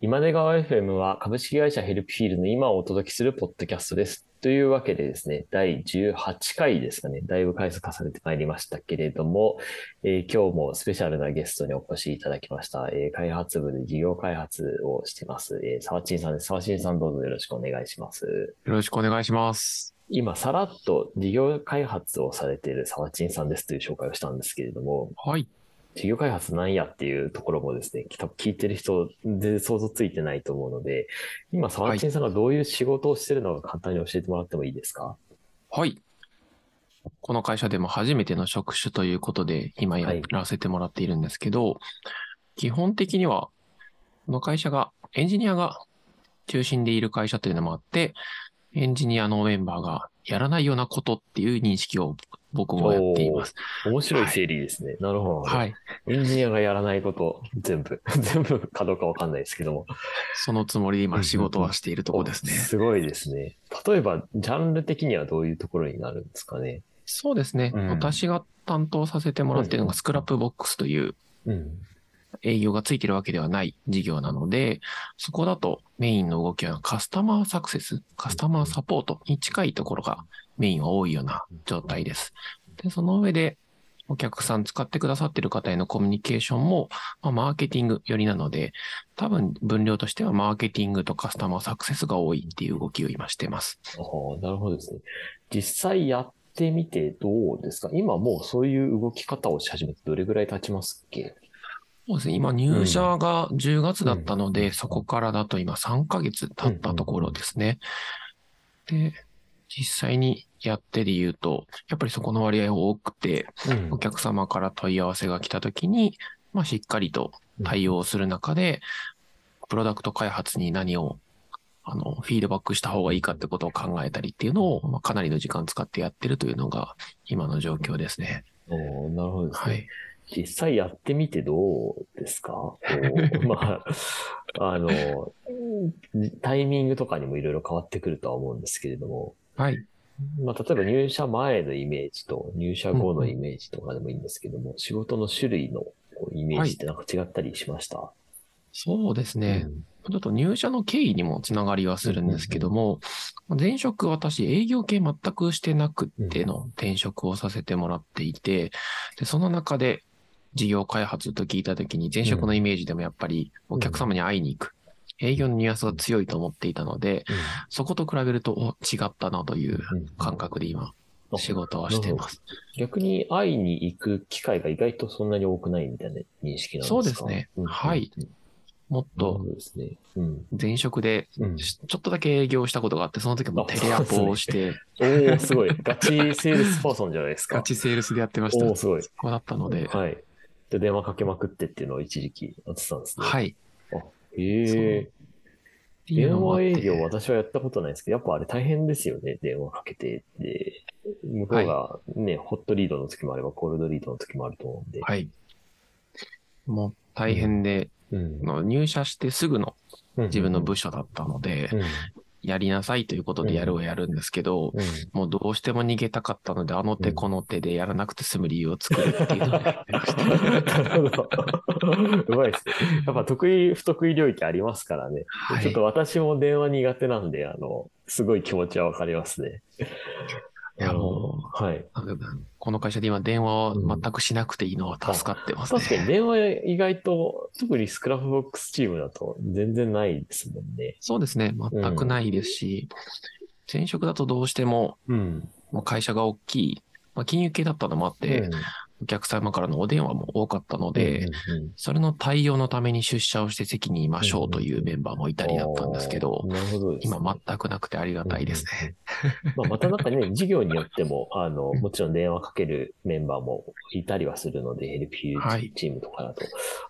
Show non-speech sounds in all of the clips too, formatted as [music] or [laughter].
今出川 FM は株式会社ヘルプフィールの今をお届けするポッドキャストです。というわけでですね、第18回ですかね、だいぶ回数重ねてまいりましたけれども、えー今日もスペシャルなゲストにお越しいただきました、えー開発部で事業開発をしています、えー、沢陳さんです。沢陳さんどうぞよろしくお願いします。よろしくお願いします。今、さらっと事業開発をされている沢陳さんですという紹介をしたんですけれども、はい。事業開発なんやっていうところもですね、多分聞いてる人全然想像ついてないと思うので、今、沢陳さんがどういう仕事をしてるのか簡単に教えてもらってもいいですか？はい。この会社でも初めての職種ということで、今やらせてもらっているんですけど、基本的には、この会社が、エンジニアが中心でいる会社というのもあって、エンジニアのメンバーがやらないようなことっていう認識を僕もやっています。面白い整理ですね。なるほど。はい。エンジニアがやらないこと、全部。[laughs] 全部かどうかわかんないですけども。そのつもりで今仕事はしているところですね。すごいですね。例えば、ジャンル的にはどういうところになるんですかね？そうですね。うん私が担当させてもらっているのがスクラップボックスといううん。営業がついてるわけではない事業なので、そこだとメインの動きはカスタマーサクセス、カスタマーサポートに近いところがメインは多いような状態です。で、その上でお客さん使ってくださってる方へのコミュニケーションも、まあ、マーケティング寄りなので、多分分量としてはマーケティングとカスタマーサクセスが多いっていう動きを今してます。ああ、なるほどですね。実際やってみてどうですか？今もうそういう動き方をし始めてどれぐらい経ちますっけ？そうですね。今入社が10月だったので、うんそこからだと今3ヶ月経ったところですね。で、実際にやってで言うと、やっぱりそこの割合多くて、うんお客様から問い合わせが来た時に、まあしっかりと対応する中で、プロダクト開発に何を、あの、フィードバックした方がいいかってことを考えたりっていうのを、まあ、かなりの時間使ってやってるというのが今の状況ですね。おーなるほど。はい。実際やってみてどうですか？[laughs] まあ、あの、タイミングとかにもいろいろ変わってくるとは思うんですけれども、はい。まあ、例えば入社前のイメージと入社後のイメージとかでもいいんですけども、仕事の種類のイメージってなんか違ったりしました、そうですね。うん。ちょっと入社の経緯にもつながりはするんですけども、前職私営業系全くしてなくっての転職をさせてもらっていて、で、その中で事業開発と聞いたときに前職のイメージでもやっぱりお客様に会いに行く。営業のニュアンスが強いと思っていたので、そこと比べるとお違ったなといううん感覚で今あ仕事はしています。逆に会いに行く機会が意外とそんなに多くないみたいな認識なんですか？そうですねんはい。もっと。前職でうん、ちょっとだけ営業したことがあって、その時もテレアポをして、おー、すごい。ガチセールスパーソンじゃないですか？ガチセールスでやってました。おー、すごい。そこだったので、はい。で、電話かけまくってっていうのを一時期やってたんですね。。はいえ。っていう電話営業私はやったことないですけど、やっぱあれ大変ですよね。電話かけて。で、向こうがね、ホットリードの時もあれば、コールドリードの時もあると思うんで。はい。もう大変で、うん。の入社してすぐの自分の部署だったので、うん。やりなさいということでやるをやるんですけど、うん。もうどうしても逃げたかったので、あの手この手でやらなくて済む理由を作るっていうのをやってました。なるほど。うまいですね。やっぱ得意、不得意領域ありますからね。はいちょっと私も電話苦手なんで、あの、すごい気持ちはわかりますね。いやもう、はい。うこの会社で今電話を全くしなくていいのは助かってますね。確かに電話意外と、特にスクラップボックスチームだと全然ないですもんね。そうですね。全くないですし、前職だとどうしても、うん。もう会社が大きい、まあ、金融系だったのもあって、うんお客様からのお電話も多かったので、それの対応のために出社をして席にいましょうというメンバーもいたりだったんですけど今全くなくてありがたいですね。まあ、またなんかね、事業によっても、あの、もちろん電話かけるメンバーもいたりはするので、ヘルピーはいチームとかだと、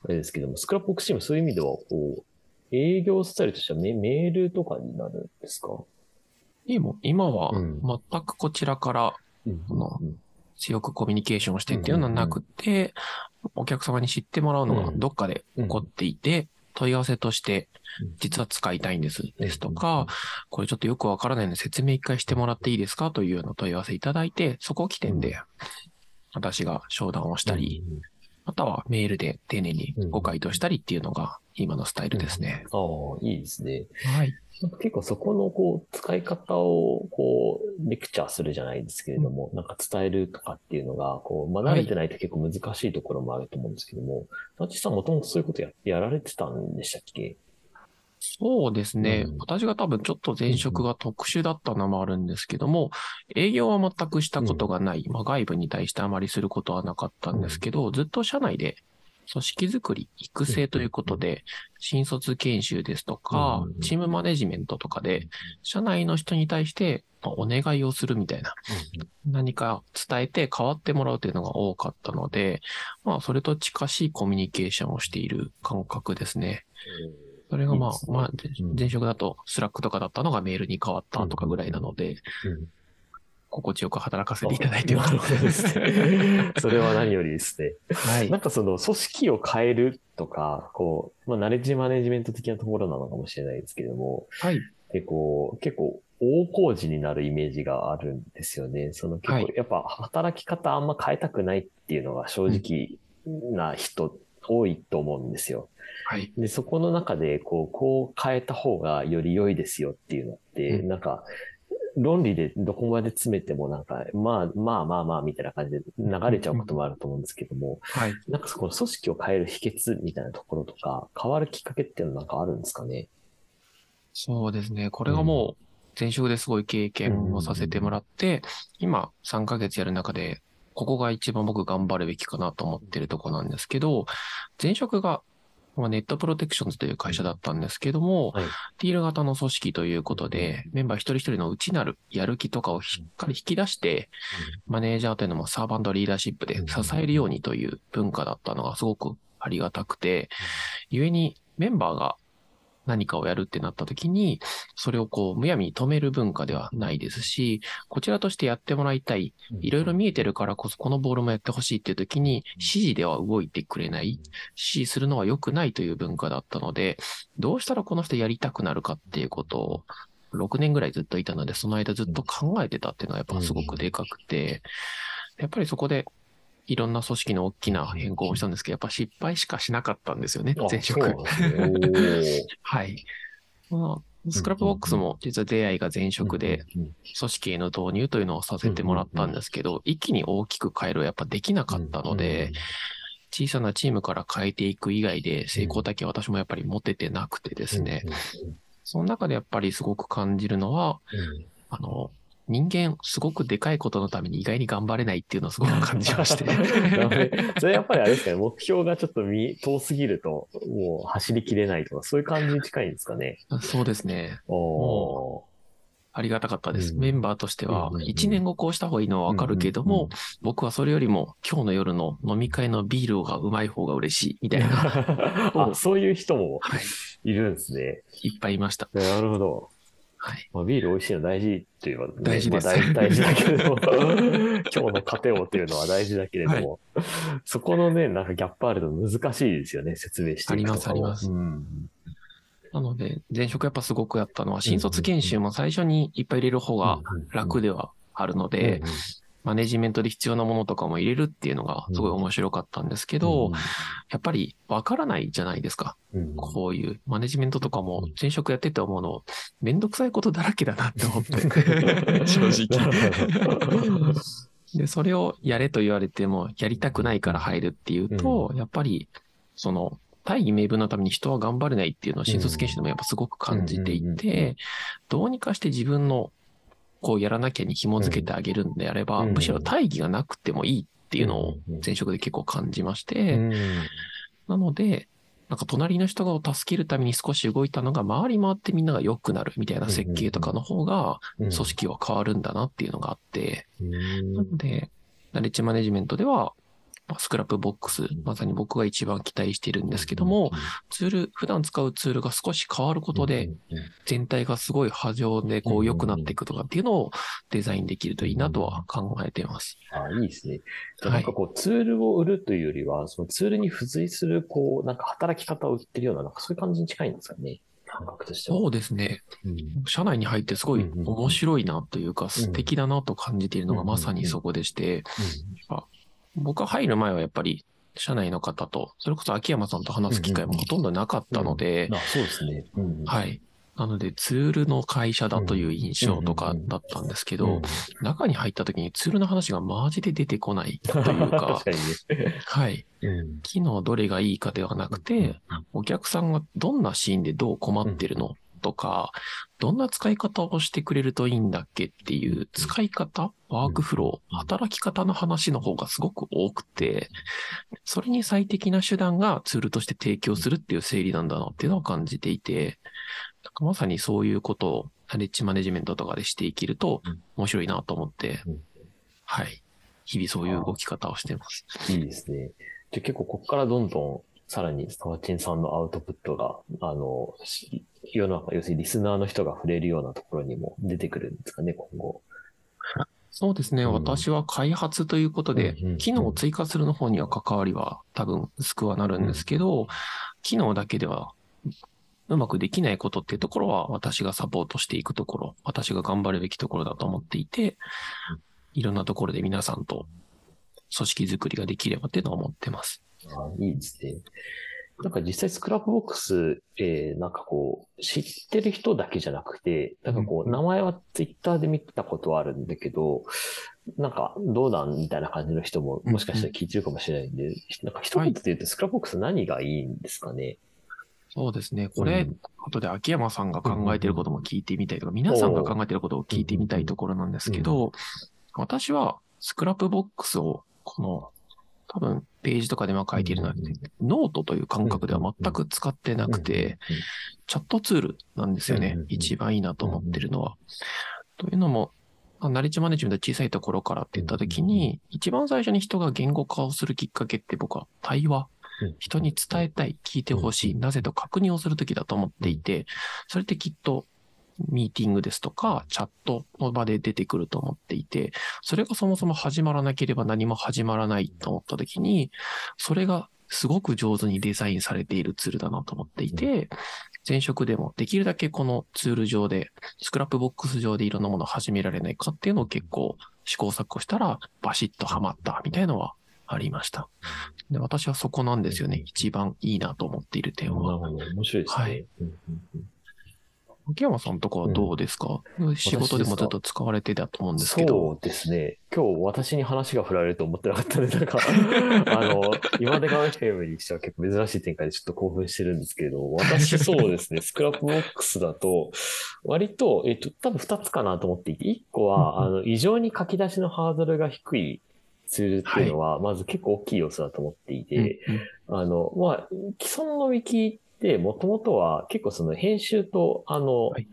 あれですけども、スクラップボックスチームそういう意味では、こう、営業スタイルとしてはメメールとかになるんですか？今はうん。全くこちらからうんの強くコミュニケーションをしてっていうのはなくて、お客様に知ってもらうのがどっかで起こっていて、問い合わせとしてうん、実は使いたいんです、ですとか、これちょっとよくわからないので説明一回してもらっていいですかというような問い合わせいただいて、そこ起点で私が商談をしたり、またはメールで丁寧にご回答したりっていうのが今のスタイルですね。ああ、いいですね。はい。結構そこのこう使い方をこうレクチャーするじゃないですけれども、なんか伝えるとかっていうのが、こう、まあ、慣れてないと結構難しいところもあると思うんですけども、ナチさんもともとそういうことややられてたんでしたっけ？そうですね。うん。私が多分ちょっと前職が特殊だったのもあるんですけども、営業は全くしたことがない、まあ、外部に対してあまりすることはなかったんですけど、ずっと社内で組織づくり、育成ということで、新卒研修ですとかうん、チームマネジメントとかで、社内の人に対してまあお願いをするみたいな、何か伝えて変わってもらうというのが多かったので、まあ、それと近しいコミュニケーションをしている感覚ですね。それがまあ、まあ、うん前職だとスラックとかだったのがメールに変わったとかぐらいなので、うん心地よく働かせていただいてますね。[laughs] それは何よりですね。す。はいなんかその組織を変えるとか、こう、まあ、ナレッジマネジメント的なところなのかもしれないですけれども、はい。で、こう、結構大工事になるイメージがあるんですよね。その結構、はいやっぱ働き方あんま変えたくないっていうのが正直な人多いと思うんですよ。はい。で、そこの中で、こう、こう変えた方がより良いですよっていうのって、うんなんか、論理でどこまで詰めてもなんか、まあまあまあまあみたいな感じで流れちゃうこともあると思うんですけども、はい。なんかそこの組織を変える秘訣みたいなところとか、変わるきっかけっていうのはなんかあるんですかね？そうですね。これがもう、前職ですごい経験をさせてもらって、今3ヶ月やる中で、ここが一番僕頑張るべきかなと思ってるとこなんですけど、前職が、まあネットプロテクションズという会社だったんですけども、はい。ティール型の組織ということで、メンバー一人一人の内なるやる気とかをしっかり引き出して、マネージャーというのもサーバントリーダーシップで支えるようにという文化だったのがすごくありがたくて、故にメンバーが何かをやるってなった時に、それをこう、むやみに止める文化ではないですし、こちらとしてやってもらいたい、いろいろ見えてるからこそこのボールもやってほしいっていう時に、指示では動いてくれない、指示するのは良くないという文化だったので、どうしたらこの人やりたくなるかっていうことを、6年ぐらいずっといたので、その間ずっと考えてたっていうのはやっぱすごくでかくて、やっぱりそこで、いろんな組織の大きな変更をしたんですけど、やっぱ失敗しかしなかったんですよね、前職。ね。[laughs] はい。まあ、スクラップボックスも実は出会いが前職で、組織への導入というのをさせてもらったんですけど、一気に大きく変えるはやっぱできなかったので、、小さなチームから変えていく以外で成功体験は私もやっぱり持ててなくてですね、その中でやっぱりすごく感じるのは、あの、人間すごくでかいことのために意外に頑張れないっていうのをすごく感じまして。[laughs] [laughs] それやっぱりあれですかね、目標がちょっと見遠すぎると、もう走りきれないとか、そういう感じに近いんですかね。そうですね。おーありがたかったです。うんメンバーとしてはうんうんうん、一年後こうした方がいいのはわかるけども、僕はそれよりも今日の夜の飲み会のビールがうまい方が嬉しい、みたいな。[laughs] あ、そういう人もはい。いるんですね。いっぱいいました。なるほど。はい。まあ、ビール美味しいの大事というのは、ね、大事です。まあ大大事だけれど。も、[laughs] 今日の糧をっていうのは大事だけれども、そこのね、なんかギャップあると難しいですよね、説明していくと。ありますあります。うん。なので、前職やっぱすごくやったのは、新卒研修も最初にいっぱい入れる方が楽ではあるので、マネジメントで必要なものとかも入れるっていうのがすごい面白かったんですけど、やっぱりわからないじゃないですか。うん、うんこういうマネジメントとかも前職やってて思うの、めんどくさいことだらけだなって思って。[laughs] 正直。[laughs] で、それをやれと言われても、やりたくないから入るっていうと、やっぱり、その、大義名分のために人は頑張れないっていうのを新卒研修でもやっぱすごく感じていうんうんうんて、どうにかして自分の、こうやらなきゃに紐づけてあげるんであれば、うん。むしろ大義がなくてもいいっていうのを前職で結構感じまして、うん。なので、なんか隣の人を助けるために少し動いたのが回り回ってみんなが良くなるみたいな設計とかの方がうん。組織は変わるんだなっていうのがあって、うん。なので、ナレッジマネジメントでは、まあスクラップボックス、まさに僕が一番期待しているんですけども、ツール、普段使うツールが少し変わることで、、全体がすごい波状でこうんう良くなっていくとかっていうのをデザインできるといいなとは考えています。あいいですね。なんかこう、ツールを売るというよりは、そのツールに付随する、こう、なんか働き方を売ってるような、なんかそういう感じに近いんですかね。感覚としては。そうですね。うん。社内に入ってすごいうんうん面白いなというか素敵だなと感じているのがまさにそこでして、僕が入る前はやっぱり社内の方と、それこそ秋山さんと話す機会もほとんどなかったので、あ、そうですね。うんはい。なので、ツールの会社だという印象とかだったんですけうんど、中に入った時にツールの話がマジで出てこないというか。[laughs] はい。うん機能どれがいいかではなくて、お客さんがどんなシーンでどう困ってるのとか、どんな使い方をしてくれるといいんだっけっていう使い方、ワークフロー、働き方の話の方がすごく多くて、それに最適な手段がツールとして提供するっていう整理なんだなっていうのを感じていて、なんかまさにそういうことをナレッジマネジメントとかでしていけるとうん面白いなと思ってうん、はい。日々そういう動き方をしてます。いいですね。じゃあ結構ここからどんどんさらにサワチンさんのアウトプットが、あの、し世の中、要するにリスナーの人が触れるようなところにも出てくるんですかね、今後。そうですね。うん私は開発ということでうんうんうん、機能を追加するの方には関わりは多分薄くはなるんですけど、機能だけではうまくできないことっていうところは私がサポートしていくところ、私が頑張るべきところだと思っていて、いろんなところで皆さんと組織づくりができればっていうのは思ってます。あいいですね。なんか実際スクラップボックス、えー、なんかこう、知ってる人だけじゃなくて、なんかこう、うん名前はツイッターで見たことはあるんだけど、なんかどうなんみたいな感じの人ももしかしたら聞いてるかもしれないんで、なんか一言で言うとスクラップボックス何がいいんですかね？そうですね。これ、うん。後で秋山さんが考えてることも聞いてみたいとか、皆さんが考えてることを聞いてみたいところなんですけど、私はスクラップボックスを、この、多分ページとかでも書いているのは、ノートという感覚では全く使ってなくて、、チャットツールなんですよね。一番いいなと思ってるのは。というのも、まあナレッジマネジメント小さいところからって言ったときに、一番最初に人が言語化をするきっかけって僕は対話。うん。人に伝えたい、聞いてほしい、なぜと確認をするときだと思っていて、それってきっとミーティングですとか、チャットの場で出てくると思っていて、それがそもそも始まらなければ何も始まらないと思ったときに、それがすごく上手にデザインされているツールだなと思っていて、前職でもできるだけこのツール上で、スクラップボックス上でいろんなものを始められないかっていうのを結構試行錯誤したらバシッとハマったみたいなのはありました。で、私はそこなんですよね。一番いいなと思っている点は。面白いですね。はい秋山さんとかはどうですか、仕事でもずっと使われてたと思うんですけど。そうですね。今日私に話が振られると思ってなかったので、なんか、[laughs] あの、今でが FM にしては結構珍しい展開でちょっと興奮してるんですけれど、私そうですね、スクラップボックスだと、割と、えっと、多分二つかなと思っていて、一個は、あの、異常に書き出しのハードルが低いツールっていうのは、まず結構大きい要素だと思っていて、あの、まあ、既存のウィキって、もともとは結構その編集と、あの、はい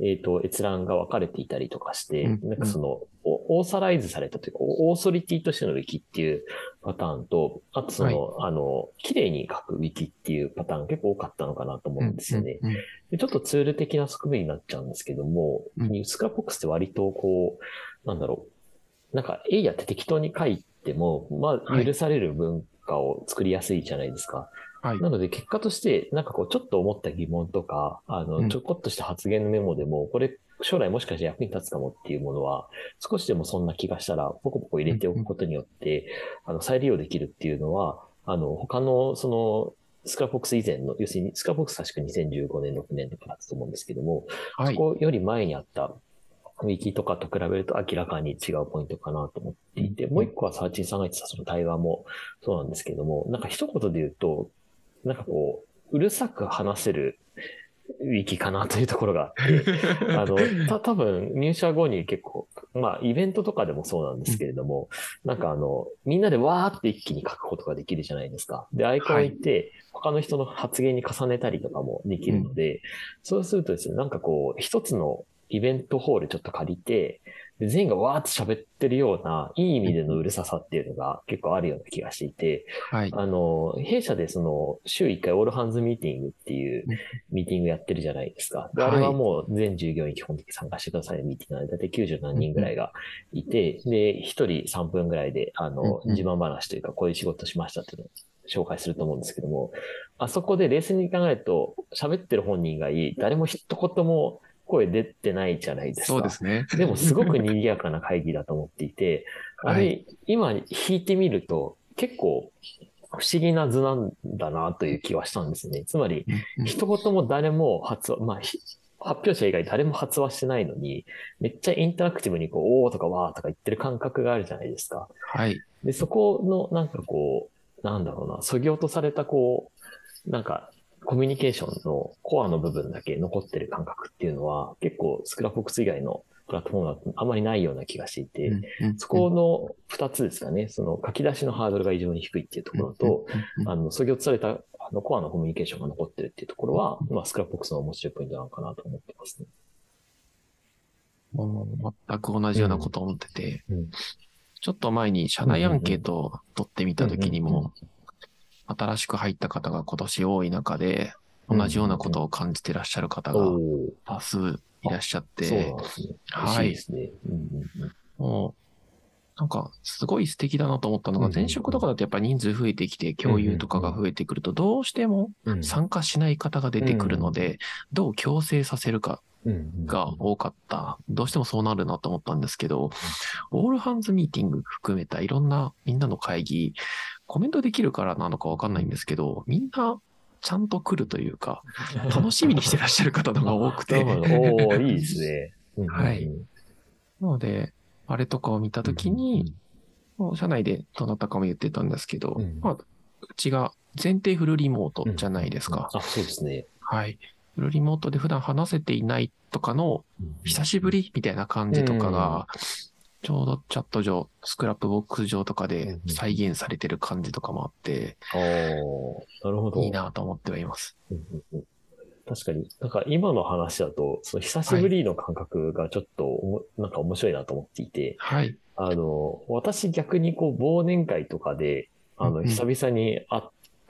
えっ、と、閲覧が分かれていたりとかして、うんなんかその、おオーサライズされたというか、オーソリティとしてのウィキっていうパターンと、あとその、あの、綺麗に書くウィキっていうパターン結構多かったのかなと思うんですよね。うんうんでちょっとツール的な側面になっちゃうんですけども、うんスクラップボックスって割とこう、なんだろう、なんか、えいやって適当に書いても、まあ、はい許される文化を作りやすいじゃないですか。はい。なので結果として、なんかこう、ちょっと思った疑問とか、あの、うん。ちょこっとした発言のメモでも、これ、将来もしかして役に立つかもっていうものは、少しでもそんな気がしたら、ポコポコ入れておくことによって、あの、再利用できるっていうのは、あの、他の、その、スクラップボックス以前の、要するに、スクラップボックス確か2015年、6年とかだったと思うんですけども、はい。そこより前にあったウィキとかと比べると明らかに違うポイントかなと思っていて、うん。もう一個はサーチンさんが言ってたその対話もそうなんですけども、なんか一言で言うと、なんかこう、うるさく話せるウィキかなというところがあって、[laughs] あの、た、多分入社後に結構、まあ、イベントとかでもそうなんですけれども、なんかあの、みんなでわーって一気に書くことができるじゃないですか。で、アイコンを言って、他の人の発言に重ねたりとかもできるので、そうするとですね、なんかこう、一つのイベントホールちょっと借りて、で全員がわーって喋ってるような、いい意味でのうるささっていうのが結構あるような気がしていて、はい。あの、弊社でその、週1回オールハンズミーティングっていううん。ミーティングやってるじゃないですか。あれはもう全従業員基本的に参加してくださいのミーティングなので、だいたい90何人ぐらいがいて、で、1人3分ぐらいで、あの、自慢話というか、こういう仕事しましたっていうのを紹介すると思うんですけども、あそこで冷静に考えると、喋ってる本人がいい、誰も一言も声出てないじゃないですか。そうですね。でもすごく賑やかな会議だと思っていて、[laughs] あはれ、今引いてみると、結構、不思議な図なんだなという気はしたんですね。つまり、うん一言も誰も発話、まあ、ひ発表者以外誰も発話してないのに、めっちゃインタラクティブにこう、おーとかわーとか言ってる感覚があるじゃないですか。はい。で、そこのなんかこう、なんだろうな、そぎ落とされたこう、なんか、コミュニケーションのコアの部分だけ残ってる感覚っていうのは、結構スクラップボックス以外のプラットフォームだとあまりないような気がしていて、うんうんそこの二つですかね、その書き出しのハードルが異常に低いっていうところと、、うんうんあの、そぎ落とされたあのコアのコミュニケーションが残ってるっていうところは、まあ、スクラップボックスの面白いポイントなのかなと思ってますね。もう全く同じようなことを思ってて、うんちょっと前に社内アンケートを取ってみたときにうんうんうん。も、新しく入った方が今年多い中で、同じようなことを感じてらっしゃる方が多数いらっしゃって。はい。もう、なんか、すごい素敵だなと思ったのが、うん前職とかだとやっぱ人数増えてきて、共有とかが増えてくると、どうしてもうん。参加しない方が出てくるので、どう強制させるかが多かった。どうしてもそうなるなと思ったんですけど、オールハンズミーティング含めたいろんなみんなの会議、コメントできるからなのかわかんないんですけど、みんなちゃんと来るというか、[laughs] 楽しみにしてらっしゃる方のが多くて。おーいいですね。[laughs] うんうんうんはいなので、あれとかを見たときに、、もう社内でどなたかも言ってたんですけど、うんまあ、うちが前提フルリモートじゃないですか。あ、そうですね。はい。フルリモートで普段話せていないとかの久しぶりみたいな感じとかが、ちょうどチャット上、スクラップボックス上とかで再現されてる感じとかもあって、ああ、なるほど。いいなと思ってはいます。うんうんうん確かに、なんか今の話だと、その久しぶりの感覚がちょっとおも、なんか面白いなと思っていて、はい。あの、私逆にこう忘年会とかで、あの、うんうん久々に会っ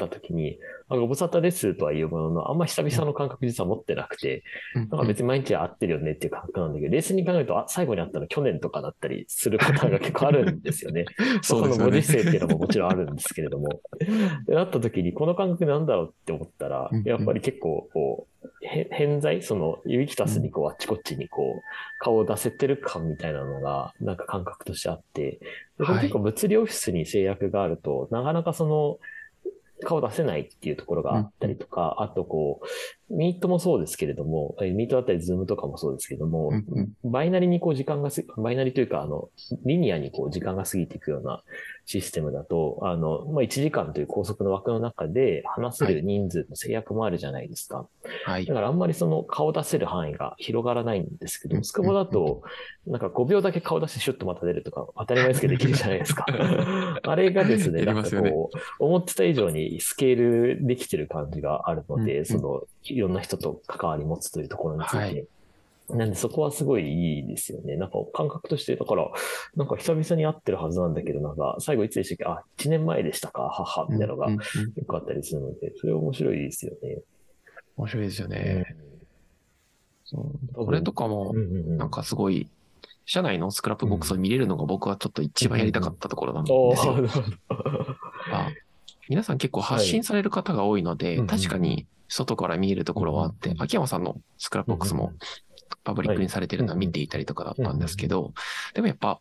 た時に、あご無沙汰ですとは言うものの、あんま久々の感覚実は持ってなくて、なんか別に毎日会ってるよねっていう感覚なんだけど、冷静に考えると、あ、最後に会ったの去年とかだったりするパターンが結構あるんですよね。[laughs] そうですよね。のご時世っていうのももちろんあるんですけれども。[laughs] で、なった時に、この感覚なんだろうって思ったらやっぱり結構、こう、へ偏在その、ユビキタスにこう、あっちこっちにこう、顔を出せてる感みたいなのが、なんか感覚としてあって、結構物理オフィスに制約があると、なかなかその、顔出せないっていうところがあったりとか、あとこう、ミートもそうですけれども、えミートだったりズームとかもそうですけれども、うんうん。バイナリにこう時間がす、バイナリというか、あの、リニアにこう時間が過ぎていくようなシステムだと、あの、まあ、1時間という拘束の枠の中で話せる人数の制約もあるじゃないですか。はいだ。からあんまりその顔出せる範囲が広がらないんですけど、うんスクボだと、なんか5秒だけ顔出してシュッとまた出るとか、当たり前ですけどできるじゃないですか。[laughs] あれがですね、なんかこう、思ってた以上にスケールできてる感じがあるので、その、いろんな人と関わり持つというところについて。はいなんでそこはすごいいいですよね。なんか感覚として、だから、なんか久々に会ってるはずなんだけど、なんか最後いつでしたっけ？あ、1年前でしたか？はは、みたいなのがうんうん結構あったりするので、それ面白いですよね。面白いですよね。そうこれとかもうん、うんうん。なんかすごい、社内のスクラップボックスを見れるのが僕はちょっと一番やりたかったところなんですよ。おーなるほどまあ皆さん結構発信される方が多いので、はい確かに外から見えるところはあって、うん秋山さんのスクラップボックスもパブリックにされてるのは見ていたりとかだったんですけど、でもやっぱ、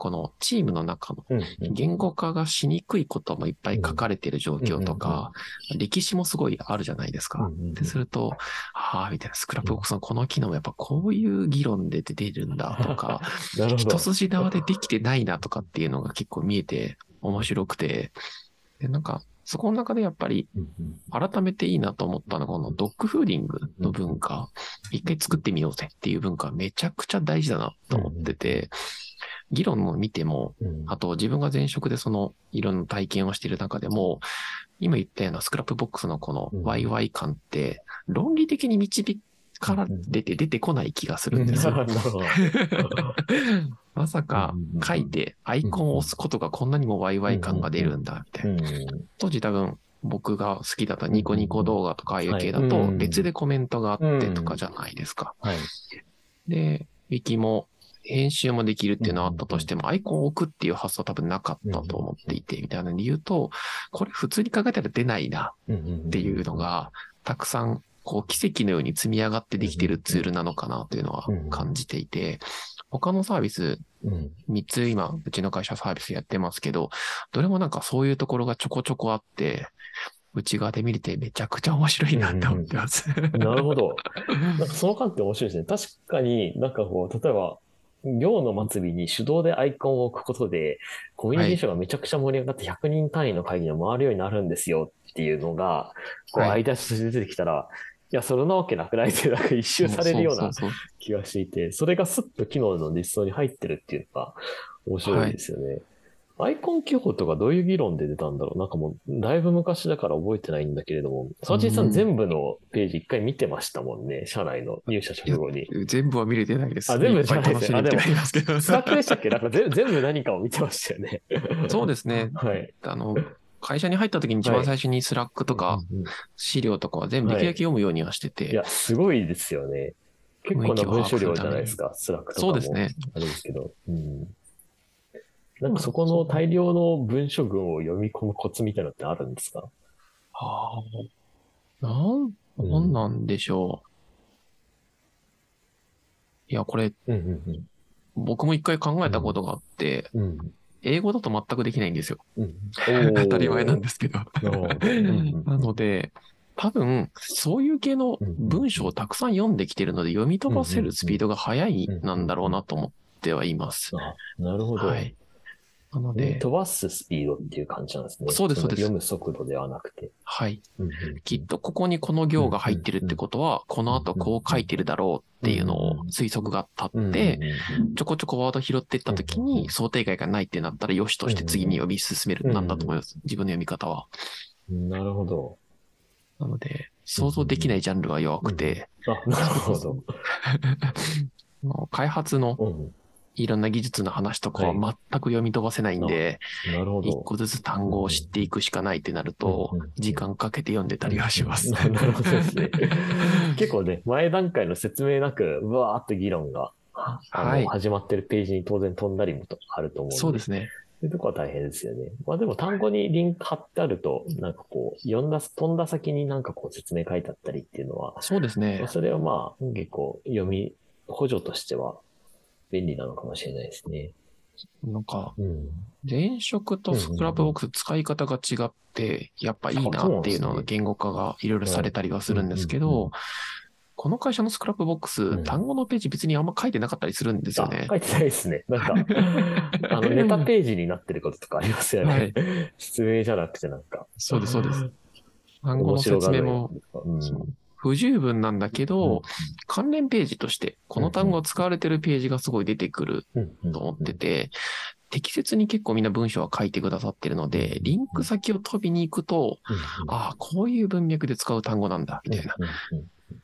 このチームの中の言語化がしにくいこともいっぱい書かれてる状況とか、歴史もすごいあるじゃないですか。とすると、ああ、みたいな、スクラップボックスのこの機能もやっぱこういう議論で出てるんだとか、[laughs] 。一筋縄でできてないなとかっていうのが結構見えて面白くて、でなんか、そこの中でやっぱり改めていいなと思ったのが、このドッグフーディングの文化、一回作ってみようぜっていう文化はめちゃくちゃ大事だなと思ってて、議論を見ても、うん。あと自分が前職でそのいろんな体験をしている中でも、今言ったようなスクラップボックスのこのうん。ワイワイ感って、論理的に導き出て出てこない気がするんですよ。[laughs] [laughs] まさか書いてアイコンを押すことがこんなにもワイワイ感が出るんだ、みたいな。うん当時多分僕が好きだったニコニコ動画とかああいう系だと別でコメントがあってとかじゃないですか。はい。で、ウィキも編集もできるっていうのはあったとしても、アイコンを置くっていう発想は多分なかったと思っていて、みたいなので言うと、これ普通に考えたら出ないなっっていうの、が、たくさん、こう、奇跡のように積み上がってできてるツールなのかなというのは感じていて、他のサービスうん。3つ今、うちの会社サービスやってますけど、どれもなんかそういうところがちょこちょこあって、内側で見れてめちゃくちゃ面白いなって思ってます。なるほど。なんかその観点面白いですね。確かになんかこう、例えば、行の末尾に手動でアイコンを置くことで、コミュニケーションがめちゃくちゃ盛り上がって100人単位の会議が回るようになるんですよっていうのが、こう、はい間として出てきたら、いや、そんなわけなくないって、なんか一周されるような気がしていて、それがスッと機能の実装に入ってるっていうのが面白いですよね。アイコン記法とかどういう議論で出たんだろうなんかもう、だいぶ昔だから覚えてないんだけれども、 sawachinさんうん全部のページ一回見てましたもんね、社内の入社直後に。全部は見れてないです。あ全部いっぱいですけど。スラックでしたっけ？なんか全全部何かを見てましたよね。そうですね。[laughs] はい。あの、会社に入った時に一番最初にスラックとかうんうん資料とかは全部できるだけ読むようにはしてて、いや、すごいですよね。結構な文章量じゃないですか、スラックとかも。そうですね。あれですけど。うん。なんかそこの大量の文書群を読み込むコツみたいなのってあるんですか？ああ、なん、なんなんでしょう。いや、これ、うんうん僕も一回考えたことがあって、うん。うん。英語だと全くできないんですよ。うん、[laughs] 当たり前なんですけど。[laughs] なので、多分、そういう系の文章をたくさん読んできてるので、読み飛ばせるスピードが速いなんだろうなと思ってはいます。あなるほど。はい。なのでで、飛ばすスピードっていう感じなんですね。そうですそうですの読む速度ではなくて。はい。うんうんきっとここにこの行が入ってるってことは、この後こう書いてるだろうっていうのを推測が立って、ちょこちょこワード拾っていったときうんうんうんに、想定外がないってなったら、よしとして次に読み進めるなんだと思います？自分の読み方は。うんなるほど。なので、想像できないジャンルは弱くて、あ、なるほど。[laughs] [laughs] 開発のうんいろんな技術の話とかは全く読み飛ばせないんで。一個ずつ単語を知っていくしかないってなると時間かけて読んでたりはします。なるほどですね。[laughs] 結構ね、前段階の説明なく、うわーっと議論が、はい始まってるページに当然飛んだりもとあると思うんで。そうですね。そういうとこは大変ですよね。まあでも単語にリンク貼ってあると、なんかこう、読んだ、飛んだ先になんかこう説明書いてあったりっていうのは、そうですね。それはまあ結構読み、補助としては便利なのかもしれないですね。なんか、うん。前職とスクラップボックス使い方が違って、やっぱいいなっていうのの言語化がいろいろされたりはするんですけど、この会社のスクラップボックうんス、単語のページ別にあんま書いてなかったりするんですよあね。書いてないですね。なんか、[laughs] あの、ネタページになってることとかありますよね。はい [laughs] 説明じゃなくてなんか。そうです、そうです。[laughs] 単語の説明も不十分なんだけど、関連ページとして、この単語を使われてるページがすごい出てくると思ってて、適切に結構みんな文章は書いてくださってるので、リンク先を飛びに行くと、うんああ、こういう文脈で使う単語なんだ、みたいな。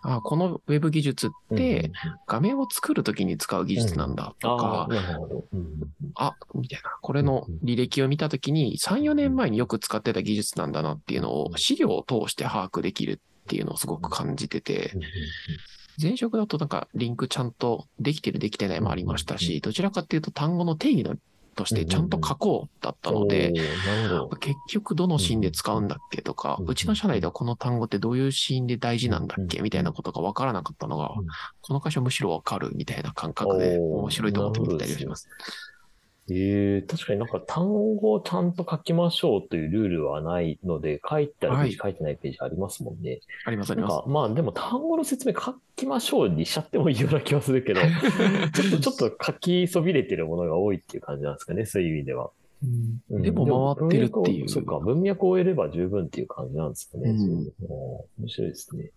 ああ、このウェブ技術って、画面を作るときに使う技術なんだとあかあ、みたいな。これの履歴を見たときに、3、4年前によく使ってた技術なんだなっていうのを資料を通して把握できるっていうのをすごく感じてて、前職だとなんかリンクちゃんとできてるできてないもありましたし、どちらかっていうと単語の定義のとしてちゃんと書こうだったので。結局どのシーンで使うんだっけとか、うちの社内ではこの単語ってどういうシーンで大事なんだっけみたいなことが分からなかったのがうん、この会社むしろ分かるみたいな感覚で面白いと思って見てたりします。ええ確かになんか単語をちゃんと書きましょうというルールはないので、書いてあるページ、書いてないページありますもんね。ありますありますなんか。まあでも単語の説明書きましょうにしちゃってもいいような気はするけど、[laughs] ちょっとちょっと書きそびれてるものが多いっていう感じなんですかね、そういう意味では。うんでも回ってるっていう。そうか、文脈を終えれば十分っていう感じなんですかね。うん面白いですね。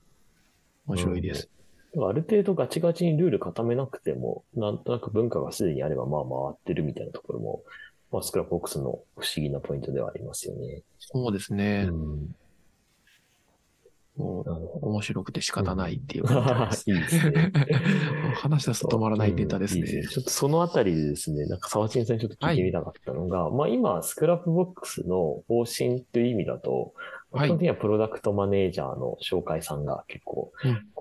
面白いです。ある程度ガチガチにルール固めなくても、なんとなく文化がすでにあればまあ回ってるみたいなところも、まあ、スクラップボックスの不思議なポイントではありますよね。そうですね。うん。もう。面白くて仕方ないっていう感じです。[laughs] いいですね。[laughs] 話し出すと止まらないネタですねうんいい。ちょっとそのあたりでですね、なんか沢地さんにちょっと聞いてみたかったのが、まあ今、スクラップボックスの方針という意味だと、はい基本的にはプロダクトマネージャーの紹介さんが結構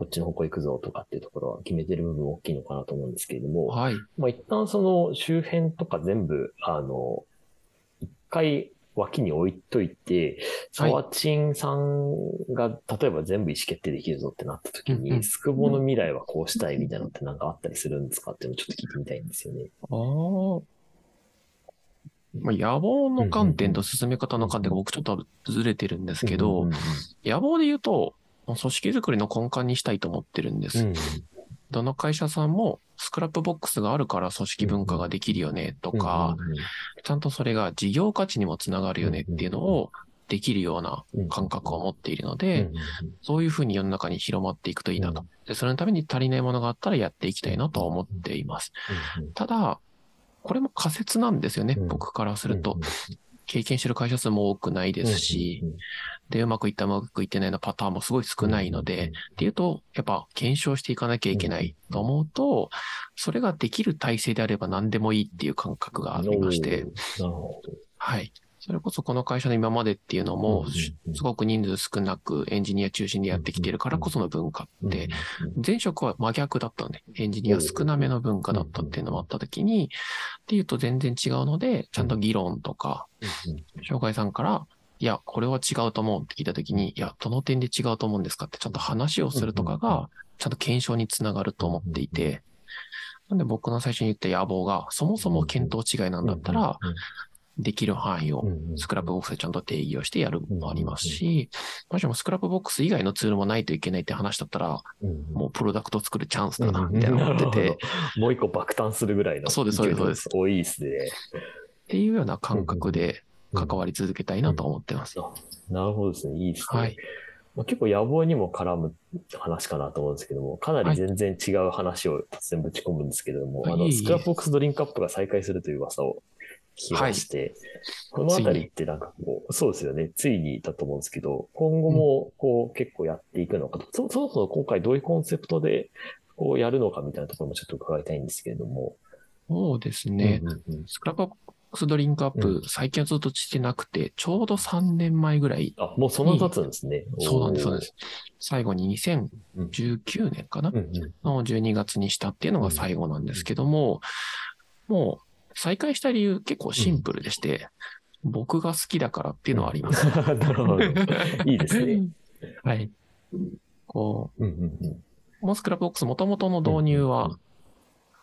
っちの方向行くぞとかっていうところは決めてる部分大きいのかなと思うんですけれども、はい。まあ一旦その周辺とか全部、あの、一回脇に置いといて、サワチンさんが例えば全部意思決定できるぞってなった時に、うんうんスクボの未来はこうしたいみたいなのってなんかあったりするんですかっていうのをちょっと聞いてみたいんですよね。ああ。まあ、野望の観点と進め方の観点が僕ちょっとずれてるんですけど、うん野望で言うと、組織づくりの根幹にしたいと思ってるんです。うんうんどの会社さんもスクラップボックスがあるから組織文化ができるよねとか、ちゃんとそれが事業価値にもつながるよねっていうのをできるような感覚を持っているので、そういうふうに世の中に広まっていくといいなと。で、それのために足りないものがあったらやっていきたいなとは思っています。ただ、これも仮説なんですよね、うん僕からすると。経験してる会社数も多くないですし、で、うまくいったうまくいってないのパターンもすごい少ないので、っていうと、やっぱ検証していかなきゃいけないと思うと、それができる体制であれば何でもいいっていう感覚がありまして、なるほど。はい。それこそこの会社の今までっていうのも、すごく人数少なくエンジニア中心でやってきてるからこその文化って、前職は真逆だったので、エンジニア少なめの文化だったっていうのもあったときに、っていうと全然違うので、ちゃんと議論とか、紹介さんから、いや、これは違うと思うって聞いたときに、いや、どの点で違うと思うんですかってちゃんと話をするとかが、ちゃんと検証につながると思っていて、なんで僕の最初に言った野望が、そもそも見当違いなんだったら、できる範囲をスクラップボックスでちゃんと定義をしてやるもありますし、もしもスクラップボックス以外のツールもないといけないって話だったら、もうプロダクト作るチャンスだな、みたいな思ってて、もう一個爆誕するぐらいの。そうですそうですそうです。多いですね。っていうような感覚で関わり続けたいなと思ってます。なるほどですね。いいですね。はい。まあ、結構野望にも絡む話かなと思うんですけども、かなり全然違う話を突然ぶち込むんですけれども、はいあの、スクラップボックスドリンクアップが再開するという噂を聞きまして、このあたりってなんかこう、そうですよね、ついにだと思うんですけど、今後もこう結構やっていくのかと、そそもそも今回どういうコンセプトでこうやるのかみたいなところもちょっと伺いたいんですけれども。そうですね。うんうんうんスクラップスドリンクアッうプ、最近はずっとしてなくて、ちょうど3年前ぐらい、あ、もうそんな経つんですね。そうなんです、そうです。最後に2019年かな？の12月にしたっていうのが最後なんですけども、もう再開した理由結構シンプルでして、僕が好きだからっていうのはあります。[laughs] なるほど。いいですね。[laughs] はい。こうんうんうんう、もうスクラップボックス元々の導入は、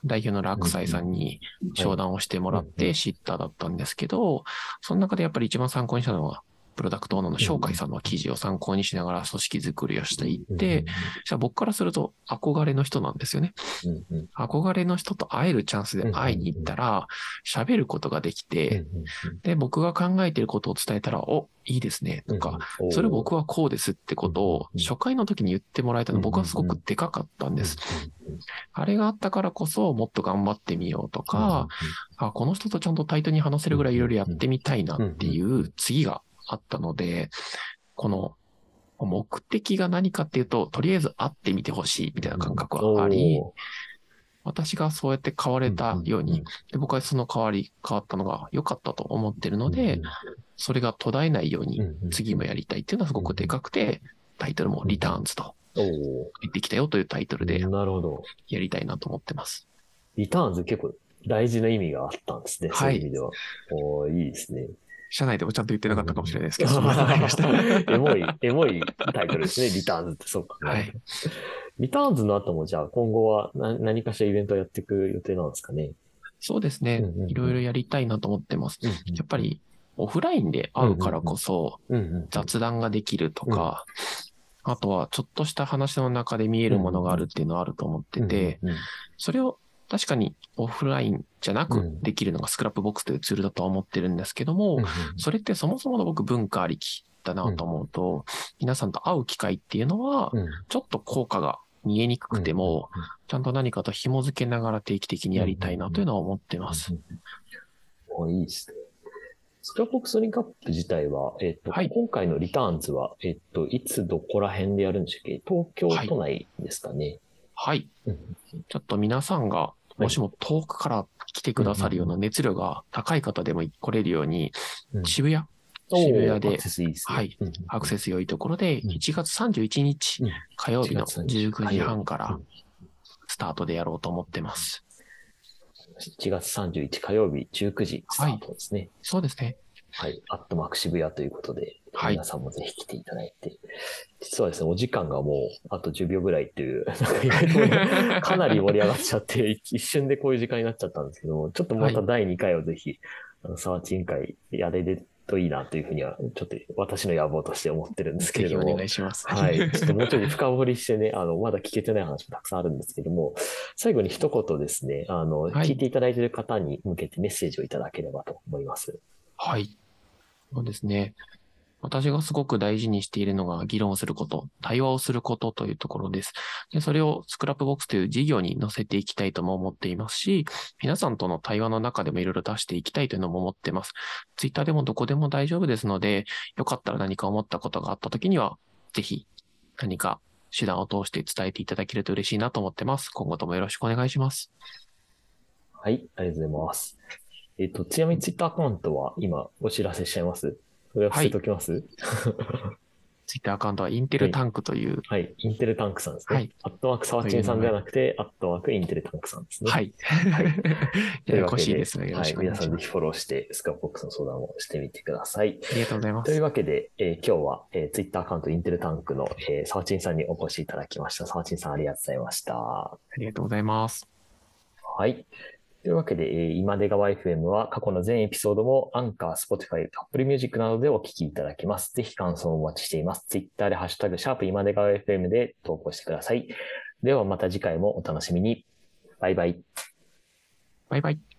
代表の洛西さんに商談をしてもらって知っただったんですけど、その中でやっぱり一番参考にしたのは、プロダクトオーナーの紹介さんの記事を参考にしながら組織づくりをしていって、じゃあ僕からすると憧れの人なんですよね。憧れの人と会えるチャンスで会いに行ったら、喋ることができて、で、僕が考えていることを伝えたら、お、いいですね、とか、うんそれ僕はこうですってことをうん初回の時に言ってもらえたの僕はすごくでかかったんです。あれがあったからこそもっと頑張ってみようとか、あ、この人とちゃんとタイトに話せるぐらいいろいろやってみたいなっていう次があったので、この目的が何かっていうと、とりあえず会ってみてほしいみたいな感覚はあり、私がそうやって変われたように、で僕はその変わり、変わったのが良かったと思ってるので、それが途絶えないように次もやりたいっていうのはすごくでかくて、タイトルもリターンズとおー言ってきたよというタイトルでなるほど。やりたいなと思ってます。リターンズ結構大事な意味があったんですね。はいそういう意味では。おーいいですね。社内でもちゃんと言ってなかったかもしれないですけど。[laughs] エモい、エモいタイトルですね。リターンズって、そうか。はい。リターンズの後も、じゃあ今後は何何かしらイベントをやっていく予定なんですかね。そうですねうんうんうん。いろいろやりたいなと思ってます。やっぱりオフラインで会うからこそうんうん、雑談ができるとか、あとはちょっとした話の中で見えるものがあるっていうのはあると思ってて、うんうんそれを確かにオフラインじゃなくうん。できるのがスクラップボックスというツールだとは思ってるんですけども、それってそもそもの僕文化ありきだなと思うと、皆さんと会う機会っていうのは、うん。ちょっと効果が見えにくくても、ちゃんと何かと紐づけながら定期的にやりたいなというのは思ってます。いいですね。スクラップボックスドリンクアップ自体は、えっ、と、はい。今回のリターンズは、えっ、と、いつどこら辺でやるんでしたっけ？東京都内ですかね。はい。うんちょっと皆さんが、もしも遠くから来てくださるような熱量が高い方でも来れるように、うん渋谷、渋谷で。はいアクセス良いところで、うん1月31日うん火曜日の1月31 19時半からうんスタートでやろうと思ってます。1月31火曜日19時スタートですね。そうですね。はい。アットマーク渋谷ということで、はい皆さんもぜひ来ていただいて。実はですね、お時間がもうあと10秒ぐらいっていう、[laughs] かなり盛り上がっちゃって、一瞬でこういう時間になっちゃったんですけども、ちょっとまた第2回をぜひ、あの、サーチ委員会やれるといいなというふうには、ちょっと私の野望として思ってるんですけれども。願いします。はい。ちょっともうちょい深掘りしてね、あの、まだ聞けてない話もたくさんあるんですけども、最後に一言ですね、あの、はい聞いていただいている方に向けてメッセージをいただければと思います。はい。そうですね。私がすごく大事にしているのが議論すること、対話をすることというところです。でそれをスクラップボックスという事業に載せていきたいとも思っていますし、皆さんとの対話の中でもいろいろ出していきたいというのも思ってます。ツイッターでもどこでも大丈夫ですので、よかったら何か思ったことがあったときには、ぜひ何か手段を通して伝えていただけると嬉しいなと思ってます。今後ともよろしくお願いします。はい、ありがとうございます。えっと、ちなみにツイッターアカウントは今お知らせしちゃいます？それは伏せておきます？[laughs] ツイッターアカウントはインテルタンクという、はい、インテルタンクさんですね。はいアットマークサワチンさんではなくて、アットマークインテルタンクさんですね。。はい [laughs] い。ややこしいですが、よろはい、しくお願皆いします。さんぜひフォローして、スクラップボックスの相談をしてみてください。ありがとうございますという。わけで、えー今日は、えー、ツイッターアカウントインテルタンクの、えー、サワチンさんにお越しいただきました。サワチンさんありがとうございました。ありがとうございます。はい。というわけで、えー今出川 FM は過去の全エピソードもアンカー、スポティファイ、アップルミュージックなどでお聞きいただけます。ぜひ感想をお待ちしています。ツイッターでハッシュタグ、シャープ今出川 FM で投稿してください。ではまた次回もお楽しみに。バイバイ。バイバイ。